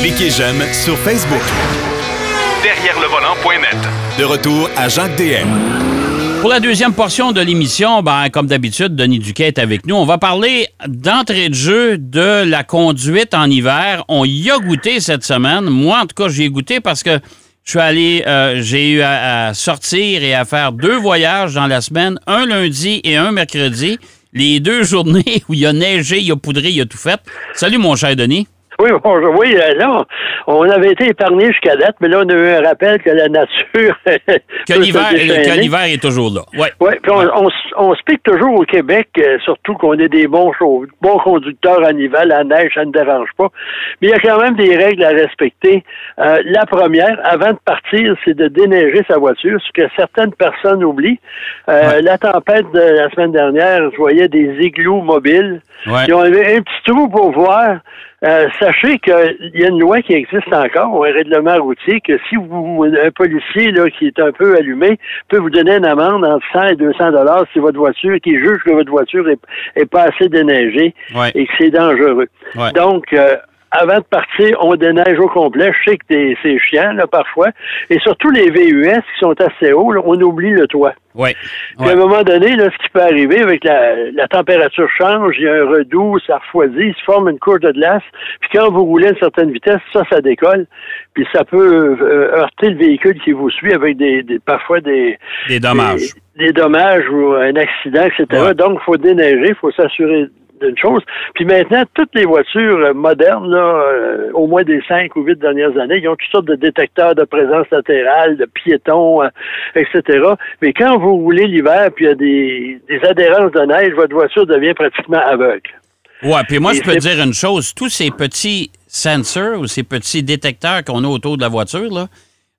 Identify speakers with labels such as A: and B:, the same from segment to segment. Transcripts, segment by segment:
A: Cliquez j'aime sur Facebook.
B: Derrière le volant.net.
A: De retour à Jacques DM.
C: Pour la deuxième portion de l'émission, ben, comme d'habitude, Denis Duquet est avec nous. On va parler d'entrée de jeu de la conduite en hiver. On y a goûté cette semaine. Moi, en tout cas, j'y ai goûté parce que je suis allé, euh, j'ai eu à, à sortir et à faire deux voyages dans la semaine, un lundi et un mercredi. Les deux journées où il y a neigé, il y a poudré, il y a tout fait. Salut, mon cher Denis.
D: Oui, bonjour. Oui, euh, là, on avait été épargné jusqu'à date, mais là, on a eu un rappel que la nature.
C: Que l'hiver, est toujours là. Ouais.
D: Oui, puis on, on, on se pique toujours au Québec, euh, surtout qu'on est des bons, bons conducteurs en hiver. La neige, ça ne dérange pas. Mais il y a quand même des règles à respecter. Euh, la première, avant de partir, c'est de déneiger sa voiture, ce que certaines personnes oublient. Euh,
C: Ouais.
D: La tempête de la semaine dernière, je voyais des igloos mobiles
C: Ouais.
D: qui ont un petit trou pour voir. Euh, sachez qu'il y a une loi qui existe encore, un règlement routier, que si vous un policier là, qui est un peu allumé peut vous donner une amende entre 100 et 200 dollars si votre voiture, qui juge que votre voiture est, est pas assez déneigée
C: Ouais.
D: et que c'est dangereux.
C: Ouais.
D: Donc, euh, avant de partir, on déneige au complet. Je sais que c'est chiant, là, parfois. Et surtout les VUS qui sont assez hauts, là, on oublie le toit. Puis
C: Ouais.
D: à un moment donné, là, ce qui peut arriver avec la, la température change, il y a un redoux, ça refroidit, il se forme une couche de glace. Puis quand vous roulez à une certaine vitesse, ça, ça décolle. Puis ça peut euh, heurter le véhicule qui vous suit avec des, des- parfois des,
C: Des dommages.
D: des, des dommages ou un accident, etc.
C: Ouais.
D: Donc, il faut déneiger, il faut s'assurer d'une chose. Puis maintenant, toutes les voitures euh, modernes, là, euh, au moins des cinq ou huit dernières années, ils ont toutes sortes de détecteurs de présence latérale, de piétons, euh, etc. Mais quand vous roulez l'hiver, puis il y a des, des adhérences de neige, votre voiture devient pratiquement aveugle.
C: Ouais, puis moi,
D: Et
C: je peux dire une chose. Tous ces petits sensors ou ces petits détecteurs qu'on a autour de la voiture, là,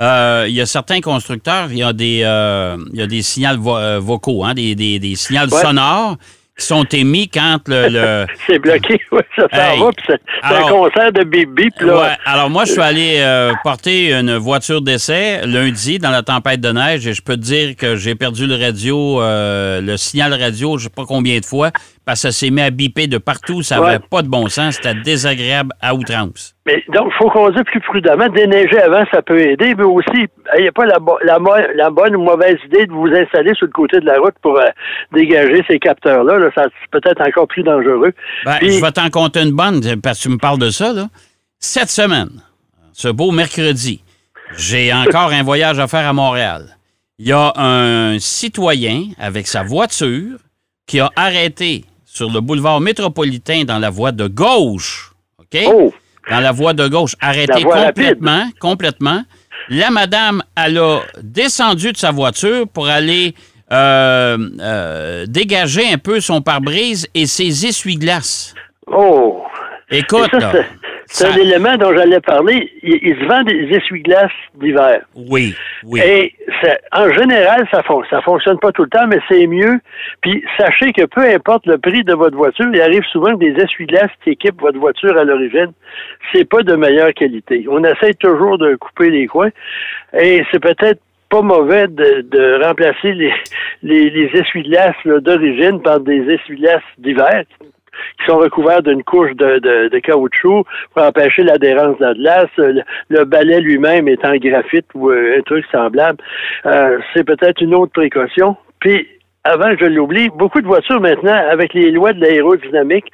C: euh, il y a certains constructeurs, il y a des, euh, il y a des signaux vo- vocaux, hein, des, des, des signaux
D: Ouais.
C: sonores sont émis quand le... le-
D: C'est bloqué, oui, ça s'en
C: Hey.
D: va, c'est un concert de bip-bip, là.
C: Ouais, alors moi, je suis allé euh, porter une voiture d'essai lundi dans la tempête de neige et je peux te dire que j'ai perdu le radio, euh, le signal radio, je sais pas combien de fois, parce que ça s'est mis à biper de partout, ça
D: Ouais.
C: avait pas de bon sens, c'était désagréable à outrance.
D: Mais donc, il faut conduire plus prudemment. Déneiger avant, ça peut aider, mais aussi, il n'y a pas la, bo- la, mo- la bonne ou mauvaise idée de vous installer sur le côté de la route pour euh, dégager ces capteurs-là. Là, ça c'est peut-être encore plus dangereux.
C: Ben,
D: Puis-
C: je vais t'en compter une bonne, parce que tu me parles de ça. Là. Cette semaine, ce beau mercredi, j'ai encore un voyage à faire à Montréal. Il y a un citoyen avec sa voiture qui a arrêté sur le boulevard métropolitain dans la voie de gauche. OK?
D: Oh!
C: Dans la voie de gauche.
D: Rapide.
C: complètement, complètement. La madame, elle a descendu de sa voiture pour aller euh, euh, dégager un peu son pare-brise et ses essuie-glaces.
D: Oh!
C: Écoute,
D: Et ça,
C: là,
D: c'est-
C: ça-
D: un élément dont j'allais parler. Il, il se vend des essuie-glaces d'hiver.
C: oui, oui.
D: Et ça- en général, ça ça fonctionne pas tout le temps, mais c'est mieux. Puis sachez que peu importe le prix de votre voiture, il arrive souvent que des essuie-glaces qui équipent votre voiture à l'origine, c'est pas de meilleure qualité. On essaie toujours de couper les coins, et c'est peut-être pas mauvais de, de remplacer les, les, les essuie-glaces d'origine par des essuie-glaces d'hiver qui sont recouverts d'une couche de, de, de caoutchouc pour empêcher l'adhérence de la glace. Le, le balai lui-même est en graphite ou euh, un truc semblable. Euh, c'est peut-être une autre précaution. Puis, avant que je l'oublie, beaucoup de voitures maintenant, avec les lois de l'aérodynamique,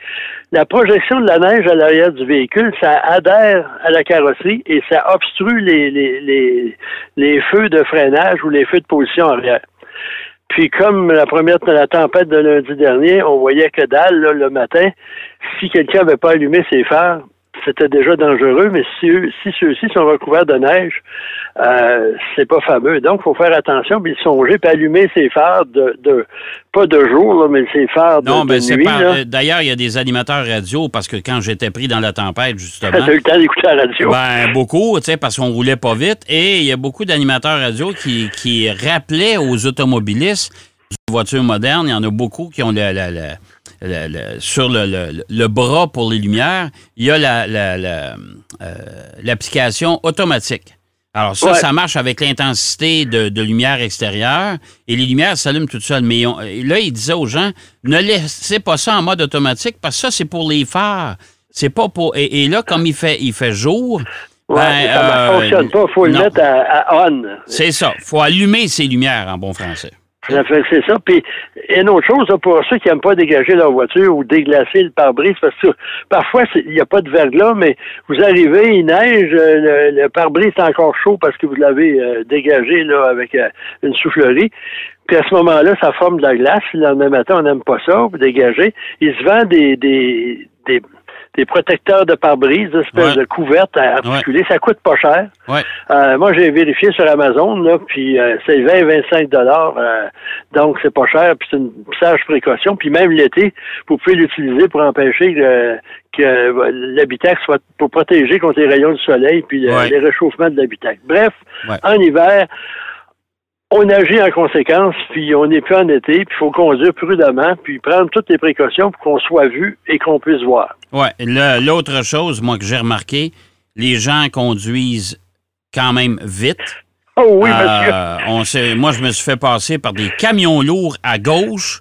D: la projection de la neige à l'arrière du véhicule, ça adhère à la carrosserie et ça obstrue les, les, les, les feux de freinage ou les feux de position arrière. Puis comme la première la tempête de lundi dernier, on voyait que dalle là, le matin. Si quelqu'un n'avait pas allumé ses phares, c'était déjà dangereux, mais si, si ceux-ci sont recouverts de neige, euh, c'est pas fameux. Donc, il faut faire attention, puis songer, puis allumer ses phares de, de pas de jour, là, mais ses phares de,
C: non,
D: de
C: ben
D: nuit.
C: euh, D'ailleurs, il y a des animateurs radio parce que quand j'étais pris dans la tempête, justement.
D: T'as eu le temps d'écouter la radio.
C: Ben, beaucoup, tu sais, parce qu'on roulait pas vite. Et il y a beaucoup d'animateurs radio qui, qui rappelaient aux automobilistes des voitures modernes. Il y en a beaucoup qui ont le, le- le- sur le, le- le bras pour les lumières, il y a la- la- la, euh, l'application automatique. Alors ça,
D: Ouais.
C: ça marche avec l'intensité de, de lumière extérieure et les lumières s'allument toutes seules. Mais on- là, il disait aux gens, ne laissez pas ça en mode automatique parce que ça, c'est pour les phares. C'est pas pour. Et, et là, comme il fait, il fait jour.
D: Ouais,
C: ben,
D: ça ne
C: euh,
D: fonctionne pas. Il faut le mettre à, à on.
C: C'est ça. faut allumer ses lumières en bon français.
D: C'est ça. Puis, une autre chose, pour ceux qui n'aiment pas dégager leur voiture ou déglacer le pare-brise, parce que parfois, il n'y a pas de verglas, mais vous arrivez, il neige, euh, le, le pare-brise est encore chaud parce que vous l'avez euh, dégagé là, avec euh, une soufflerie. Puis à ce moment-là, ça forme de la glace. Le lendemain matin, on n'aime pas ça, vous dégagez. Il se vend des, des, des, des protecteurs de pare-brise, des espèces
C: Ouais.
D: de couvertes articulées. Ça coûte pas cher.
C: Ouais.
D: Euh, moi, j'ai vérifié sur Amazon, là, puis euh, c'est 20-25 dollars, euh, donc c'est pas cher, puis c'est une sage précaution. Puis même l'été, vous pouvez l'utiliser pour empêcher que, l'habitacle soit pour protéger contre les rayons du soleil puis les réchauffements de l'habitacle. Bref, en hiver, on agit en conséquence, puis on n'est plus en été, puis il faut conduire prudemment, puis prendre toutes les précautions pour qu'on soit vu et qu'on puisse voir.
C: Le- L'autre chose, moi, que j'ai remarqué, les gens conduisent quand même vite.
D: Oh oui,
C: Euh,
D: monsieur.
C: on s'est- moi, je me suis fait passer par des camions lourds à gauche.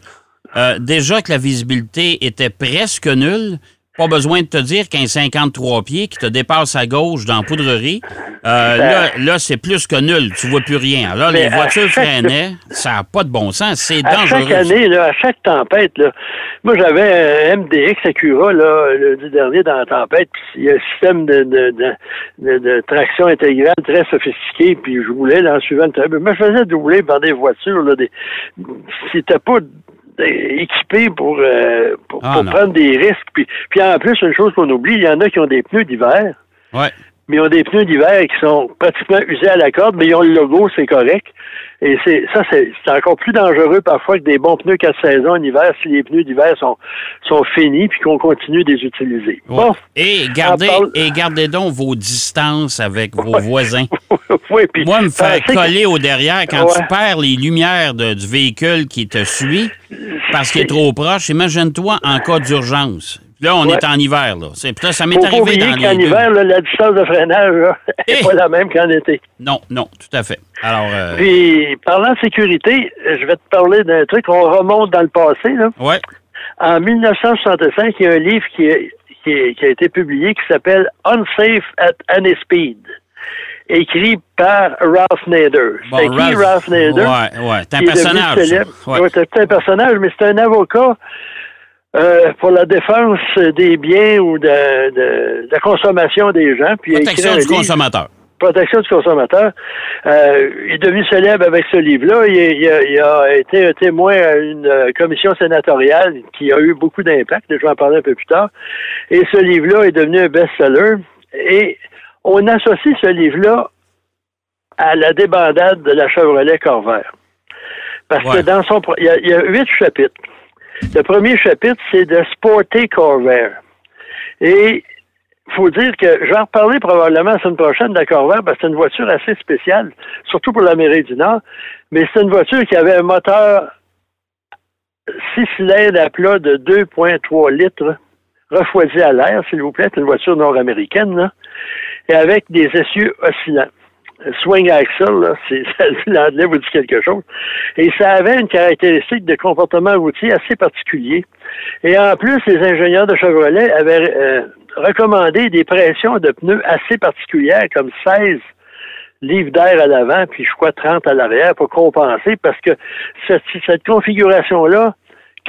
C: Euh, déjà que la visibilité était presque nulle. Pas besoin de te dire qu'un 53 pieds qui te dépasse à gauche dans la poudrerie, euh, là, là c'est plus que nul. Tu vois plus rien.
D: Mais
C: les
D: à
C: voitures
D: chaque-
C: freinaient. Ça n'a pas de bon sens. C'est
D: À
C: dangereux.
D: chaque année, là, à chaque tempête, là, moi j'avais un MDX Acura là, le dernier dans la tempête, il y a un système de, de, de, de- traction intégrale très sophistiqué, puis je roulais dans le suivant le train. Moi, je faisais doubler par des voitures, là, des... c'était pas euh, équipé pour, euh, pour,
C: Ah,
D: pour prendre des risques. Puis, puis en plus, une chose qu'on oublie, il y en a qui ont des pneus d'hiver
C: Ouais.
D: Mais ils ont des pneus d'hiver qui sont pratiquement usés à la corde, mais ils ont le logo, c'est correct. Et c'est ça, c'est encore plus dangereux parfois que des bons pneus quatre saisons en hiver si les pneus d'hiver sont, sont finis puis qu'on continue de les utiliser.
C: Ouais.
D: Bon,
C: Et gardez,
D: parle-
C: et gardez donc vos distances avec vos voisins.
D: oui, puis
C: Moi, me faire
D: que-
C: coller au derrière quand
D: Ouais.
C: tu perds les lumières de- du véhicule qui te suit parce qu'il est trop proche, imagine-toi en cas d'urgence. Là, on
D: Ouais.
C: est en hiver, là. C'est, là, ça m'est
D: Faut
C: arrivé dans
D: qu'en
C: les
D: hiver, là, la distance de freinage n'est
C: Eh!
D: pas la même qu'en été.
C: Non, non, tout à fait. Alors, euh,
D: Puis, parlant de sécurité, je vais te parler d'un truc. On remonte dans le passé. Là.
C: ouais,
D: En 1965, il y a un livre qui, est- qui, a été publié qui s'appelle Unsafe at Any Speed, écrit par Ralph Nader.
C: Bon,
D: c'est qui
C: Ralph-
D: Ralph Nader?
C: Ouais, ouais. C'est un personnage. Ouais,
D: c'est un personnage, mais c'est un avocat euh, pour la défense des biens ou de, de- de la consommation des gens. Puis
C: Protection du
D: livre-
C: consommateur.
D: protection du consommateur. Euh, il est devenu célèbre avec ce livre-là. Il, il a, il a été un témoin à une euh, commission sénatoriale qui a eu beaucoup d'impact. Je vais en parler un peu plus tard. Et ce livre-là est devenu un best-seller. Et on associe ce livre-là à la débandade de la Chevrolet Corvair. Parce
C: Ouais.
D: que dans son... pro- Il y, a, il y a huit chapitres. Le premier chapitre, c'est de Sporty Corvair. Et faut dire que je vais en reparler probablement la semaine prochaine de la Corvair parce que c'est une voiture assez spéciale, surtout pour l'Amérique du Nord. Mais c'est une voiture qui avait un moteur six cylindres à plat de 2,3 litres, refroidi à l'air, s'il vous plaît. C'est une voiture nord-américaine, et avec des essieux oscillants. Swing axle, là, c'est, l'anglais vous dit quelque chose. Et ça avait une caractéristique de comportement routier assez particulier. Et en plus, les ingénieurs de Chevrolet avaient euh, recommandé des pressions de pneus assez particulières, comme 16 livres d'air à l'avant, puis je crois 30 à l'arrière pour compenser, parce que cette, cette configuration-là,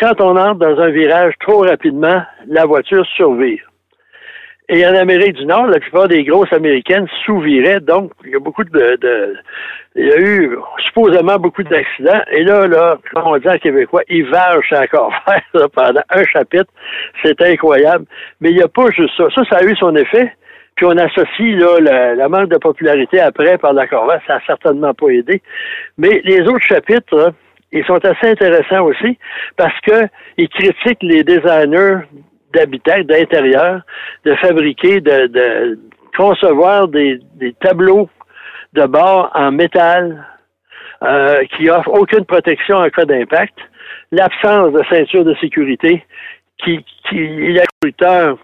D: quand on entre dans un virage trop rapidement, la voiture survire. Et en Amérique du Nord, la plupart des grosses américaines sous-viraient, donc il y a beaucoup de, de- il y a eu supposément beaucoup d'accidents. Et là, là, comme on dit en québécois, ils vargent encore faire pendant un chapitre. C'est incroyable. Mais il n'y a pas juste ça. Ça, ça a eu son effet. Puis on associe là, la, la manque de popularité après par la Corvette, ça n'a certainement pas aidé. Mais les autres chapitres, là, ils sont assez intéressants aussi parce que ils critiquent les designers d'habitat, d'intérieur, de fabriquer, de, concevoir des, tableaux de bord en métal euh, qui offrent aucune protection en cas d'impact, l'absence de ceinture de sécurité qui, qui est la constructeur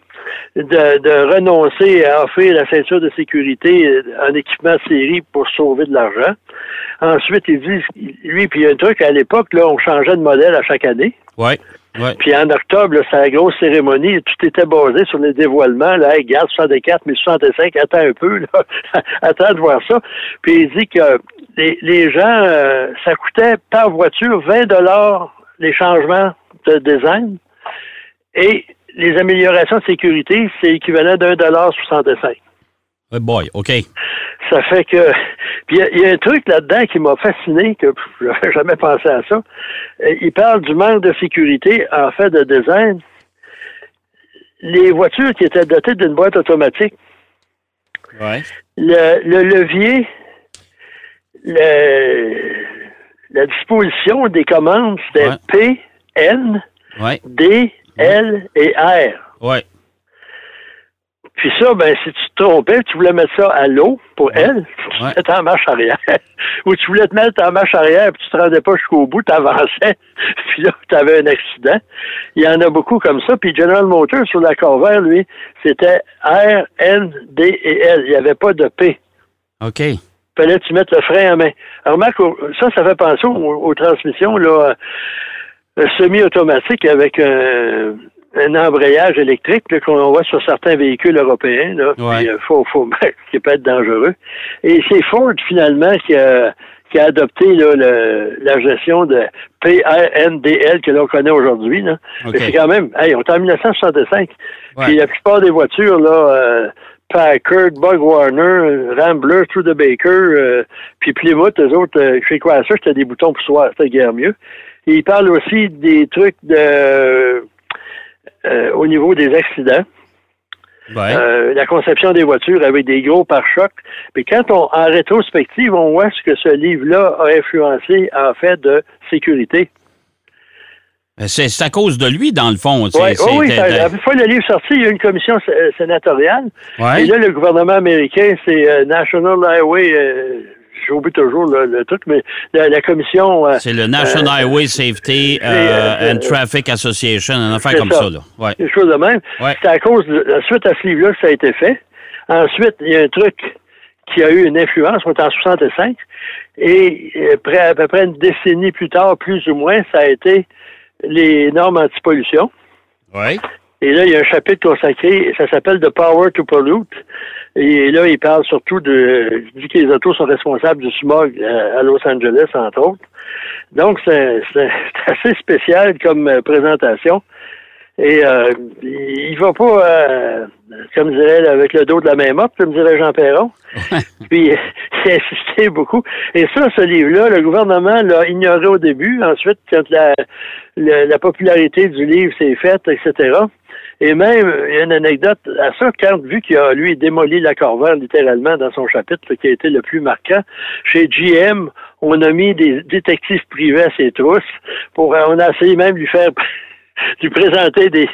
D: de, de renoncer à offrir la ceinture de sécurité en équipement série pour sauver de l'argent. Ensuite, il dit, lui, puis il y a un truc, à l'époque, là, on changeait de modèle à chaque année.
C: Ouais. Ouais.
D: Puis en octobre, c'est la grosse cérémonie. Tout était basé sur les dévoilements. Là, hey, garde 64, 1065, attends un peu. Là. attends de voir ça. Puis il dit que les, les gens, euh, ça coûtait par voiture 20 dollars les changements de design. Et les améliorations de sécurité, c'est équivalent d'un dollar 65.
C: Oh boy, OK.
D: Ça fait que. Puis il y a- il y, a un truc là-dedans qui m'a fasciné, que pff, j'avais jamais pensé à ça. Euh, Il parle du manque de sécurité en fait de design. Les voitures qui étaient dotées d'une boîte automatique,
C: Ouais.
D: le, le levier, le- la disposition des commandes, c'était
C: Ouais.
D: P, N,
C: Ouais.
D: D, L et R.
C: Ouais.
D: Puis ça, ben, si tu te trompais, tu voulais mettre ça à l'eau pour elle, tu
C: Ouais.
D: te mettais en marche arrière. Ou tu voulais te mettre en marche arrière, puis tu te rendais pas jusqu'au bout, tu avançais, puis là, tu avais un accident. Il y en a beaucoup comme ça. Puis General Motors, sur la Corvair, lui, c'était R, N, D et L. Il n'y avait pas de P.
C: OK.
D: fallait que tu mettes le frein à main. Alors, remarque, au- ça, ça fait penser aux, aux transmissions là, euh, semi-automatiques avec un, un embrayage électrique qu'on voit sur certains véhicules européens. Là,
C: Ouais.
D: Puis, euh, faut, faut, qui peut être dangereux. Et c'est Ford, finalement, qui a, qui a adopté là, le- la gestion de PRNDL que l'on connaît aujourd'hui. là.
C: OK.
D: Mais c'est quand même, hey, on est en 1965.
C: Ouais.
D: Puis la plupart des voitures, là, euh, Packard, Bug Warner, Rambler, Studebaker, euh, puis Plymouth, eux autres, euh, chez quoi ça, c'était des boutons poussoirs, c'était guère mieux. Et il parle aussi des trucs de euh, au niveau des accidents.
C: Ouais.
D: Euh, la conception des voitures avec des gros pare-chocs. Puis quand on, en rétrospective, on voit ce que ce livre-là a influencé en fait de sécurité.
C: C'est c'est à cause de lui, dans le fond.
D: Ouais, oh oui, la fois le livre sorti, il y a une commission sé- euh, sénatoriale.
C: Ouais.
D: Et là, le gouvernement américain, c'est euh, National Highway, euh, j'oublie toujours le, le truc, mais la, la commission. euh,
C: C'est le National Highway Safety euh,
D: euh,
C: and Traffic Association, une affaire comme
D: ça.
C: ça. là. Ouais.
D: Des choses de même.
C: Ouais.
D: C'est à cause de suite à ce livre-là que ça a été fait. Ensuite, il y a un truc qui a eu une influence, on est en 65, et euh, près, à peu près une décennie plus tard, plus ou moins, ça a été les normes anti-pollution.
C: Ouais.
D: Et là, il y a un chapitre consacré, ça s'appelle The Power to Pollute. Et là, il parle surtout de, vu que les autos sont responsables du smog euh, à Los Angeles, entre autres. Donc, c'est assez spécial comme euh, présentation. Et euh, il va pas, euh, comme dirait, avec le dos de la main morte, comme dirait Jean Perron. Puis, il a insisté beaucoup. Et ça, ce livre-là, le gouvernement l'a ignoré au début. Ensuite, quand la, la, la popularité du livre s'est faite, etc. Et même, il y a une anecdote à ça, quand, vu qu'il a, lui, démoli la Corvair, littéralement, dans son chapitre, qui a été le plus marquant, chez GM, on a mis des détectives privés à ses trousses pour, on a essayé même de lui faire lui présenter des,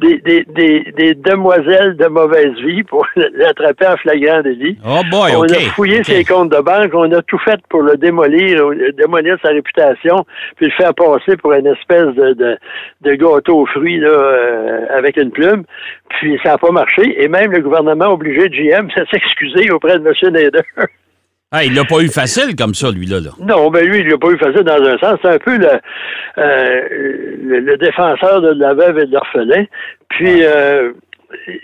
D: des, des, des, des demoiselles de mauvaise vie pour l'attraper en flagrant délit.
C: Oh boy,
D: on a fouillé ses comptes de banque, on a tout fait pour le démolir, euh, démolir sa réputation, puis le faire passer pour une espèce de, de, de gâteau aux fruits là, euh, avec une plume. Puis ça n'a pas marché. Et même le gouvernement a obligé GM à s'excuser auprès de M. Nader.
C: Ah, il l'a pas eu facile comme ça, lui-là. Là.
D: Non, ben lui, il l'a pas eu facile dans un sens. C'est un peu le, euh, le, le défenseur de la veuve et de l'orphelin. Puis, euh,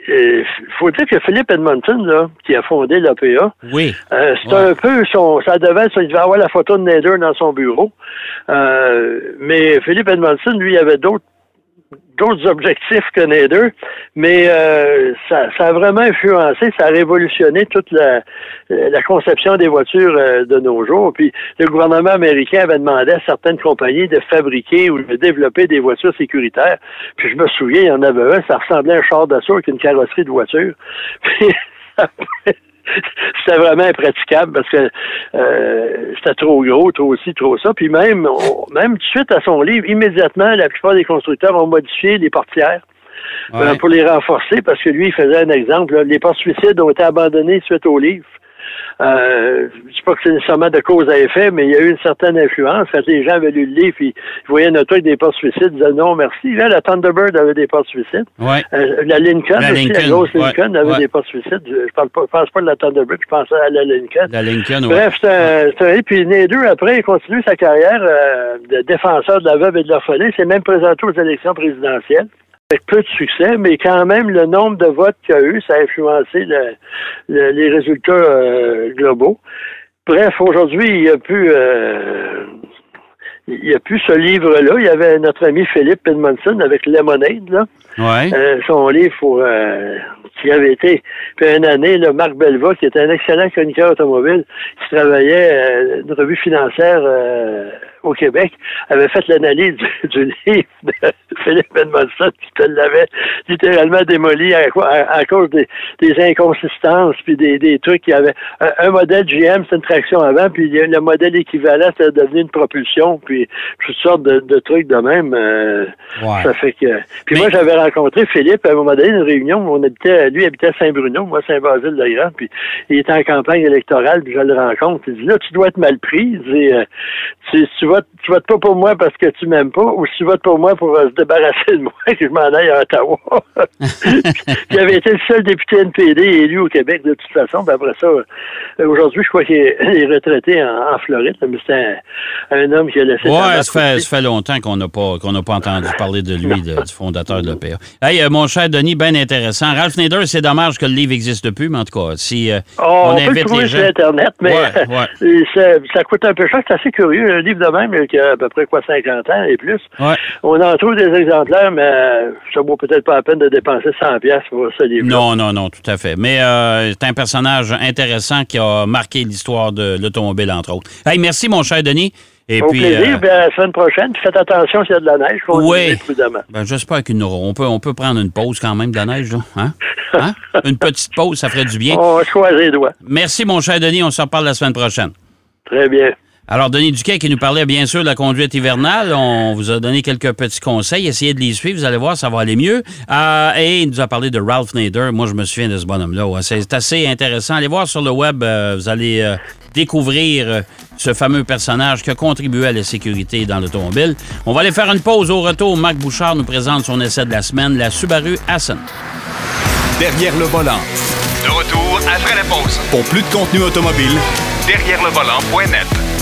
D: il faut dire que Philippe Edmonton, là, qui a fondé l'APA,
C: Oui.
D: euh, c'est
C: Ouais.
D: un peu son. Ça devait. Il devait avoir la photo de Nader dans son bureau. Euh, mais Philippe Edmondson, lui, il avait d'autres d'autres objectifs que Nader, mais euh, ça, ça a vraiment influencé, ça a révolutionné toute la, la conception des voitures euh, de nos jours. Puis le gouvernement américain avait demandé à certaines compagnies de fabriquer ou de développer des voitures sécuritaires. Puis je me souviens, il y en avait un, ça ressemblait à un char d'assaut avec une carrosserie de voiture. Puis c'était vraiment impraticable parce que euh, c'était trop gros, trop ci, trop ça. Puis même, on- même tout de suite à son livre, immédiatement, la plupart des constructeurs ont modifié les portières euh, pour les renforcer parce que lui, il faisait un exemple. là. les portes suicides ont été abandonnées suite au livre. Euh, je dis pas que c'est nécessairement de cause à effet, mais il y a eu une certaine influence. Quand les gens avaient lu le livre, ils, ils voyaient notre des portes suicides, ils disaient non, merci. Là, la Thunderbird avait des portes suicides.
C: Ouais.
D: Euh, la Lincoln
C: La
D: aussi, la
C: Lincoln,
D: grosse
C: ouais,
D: Lincoln avait
C: ouais.
D: des portes suicides. Je, parle pas, je pense pas de la Thunderbird, je pensais à la Lincoln.
C: La Lincoln.
D: Bref, c'est un, puis né deux après, il continue sa carrière euh, de défenseur de la veuve et de l'orphelin. C'est même présenté aux élections présidentielles. Avec peu de succès, mais quand même, le nombre de votes qu'il y a eu, ça a influencé le- le- les résultats euh, globaux. Bref, aujourd'hui, il n'y a plus euh, il y a plus ce livre-là. Il y avait notre ami Philippe Edmondson avec Lemonade, là.
C: Ouais.
D: Euh, son livre pour euh, qui avait été puis une année là, Marc Belva qui était un excellent chroniqueur automobile qui travaillait euh, une revue financière euh, au Québec avait fait l'analyse du, du livre de Philippe Edmondson qui te l'avait littéralement démoli à, à- à cause des, des inconsistances puis des, des trucs qui avaient un, un modèle GM c'est une traction avant puis le le modèle équivalent c'était devenu une propulsion puis toutes sortes de, de trucs de même euh,
C: Ouais.
D: ça fait que. Puis
C: Mais-
D: moi, j'avais rencontré Philippe à un moment donné, une réunion on habitait, lui habitait à Saint-Bruno, moi Saint-Basile-de-Grand, puis il était en campagne électorale, puis je le rencontre. Il dit là, tu dois être mal pris. Il dit, euh, tu, tu votes, tu votes pas pour moi parce que tu m'aimes pas, ou si tu votes pour moi pour euh, se débarrasser de moi, que je m'en aille à Ottawa. Avait été le seul député NPD élu au Québec de toute façon. Puis après ça, euh, aujourd'hui, je crois qu'il est, retraité en, en Floride, mais c'est un, un homme qui a laissé
C: Ouais, ça fait, ça fait longtemps qu'on n'a pas, qu'on n'a pas entendu parler de lui, de- du fondateur de l'OPA. Hey, euh, mon cher Denis, bien intéressant. Ralph Nader, c'est dommage que le livre n'existe plus, mais en tout cas, si euh,
D: Oh,
C: on,
D: on, peut le
C: invite
D: trouver
C: les
D: sur
C: gens.
D: Internet, mais
C: Ouais, ouais.
D: ça, ça coûte un peu cher. C'est assez curieux. Un livre de même qui a à peu près quoi 50 ans et plus.
C: Ouais.
D: On en trouve des exemplaires, mais euh, ça vaut peut-être pas la peine de dépenser 100 pièces pour ce livre.
C: Non, non, non, tout à fait. Mais euh, c'est un personnage intéressant qui a marqué l'histoire de l'automobile, entre autres. Hey, merci, mon cher Denis. Et
D: Au
C: puis,
D: plaisir.
C: euh,
D: à la semaine prochaine, faites attention s'il y a de la neige.
C: Oui. ben, j'espère aura- on peut, on peut prendre une pause quand même de la neige, là. Hein? Hein? Une petite pause, ça ferait du bien.
D: On va choisir les doigts.
C: Merci, mon cher Denis. On se reparle la semaine prochaine.
D: Très bien.
C: Alors, Denis Duquet qui nous parlait bien sûr de la conduite hivernale. On vous a donné quelques petits conseils. Essayez de les suivre, vous allez voir, ça va aller mieux. Euh, et il nous a parlé de Ralph Nader. Moi, je me souviens de ce bonhomme-là. Ouais, C'est assez intéressant. Allez voir sur le web, euh, vous allez euh, découvrir ce fameux personnage qui a contribué à la sécurité dans l'automobile. On va aller faire une pause au retour. Marc Bouchard nous présente son essai de la semaine, la Subaru Ascent.
A: Derrière le volant.
B: De retour après la pause.
A: Pour plus de contenu automobile,
B: Derrière le volant.net.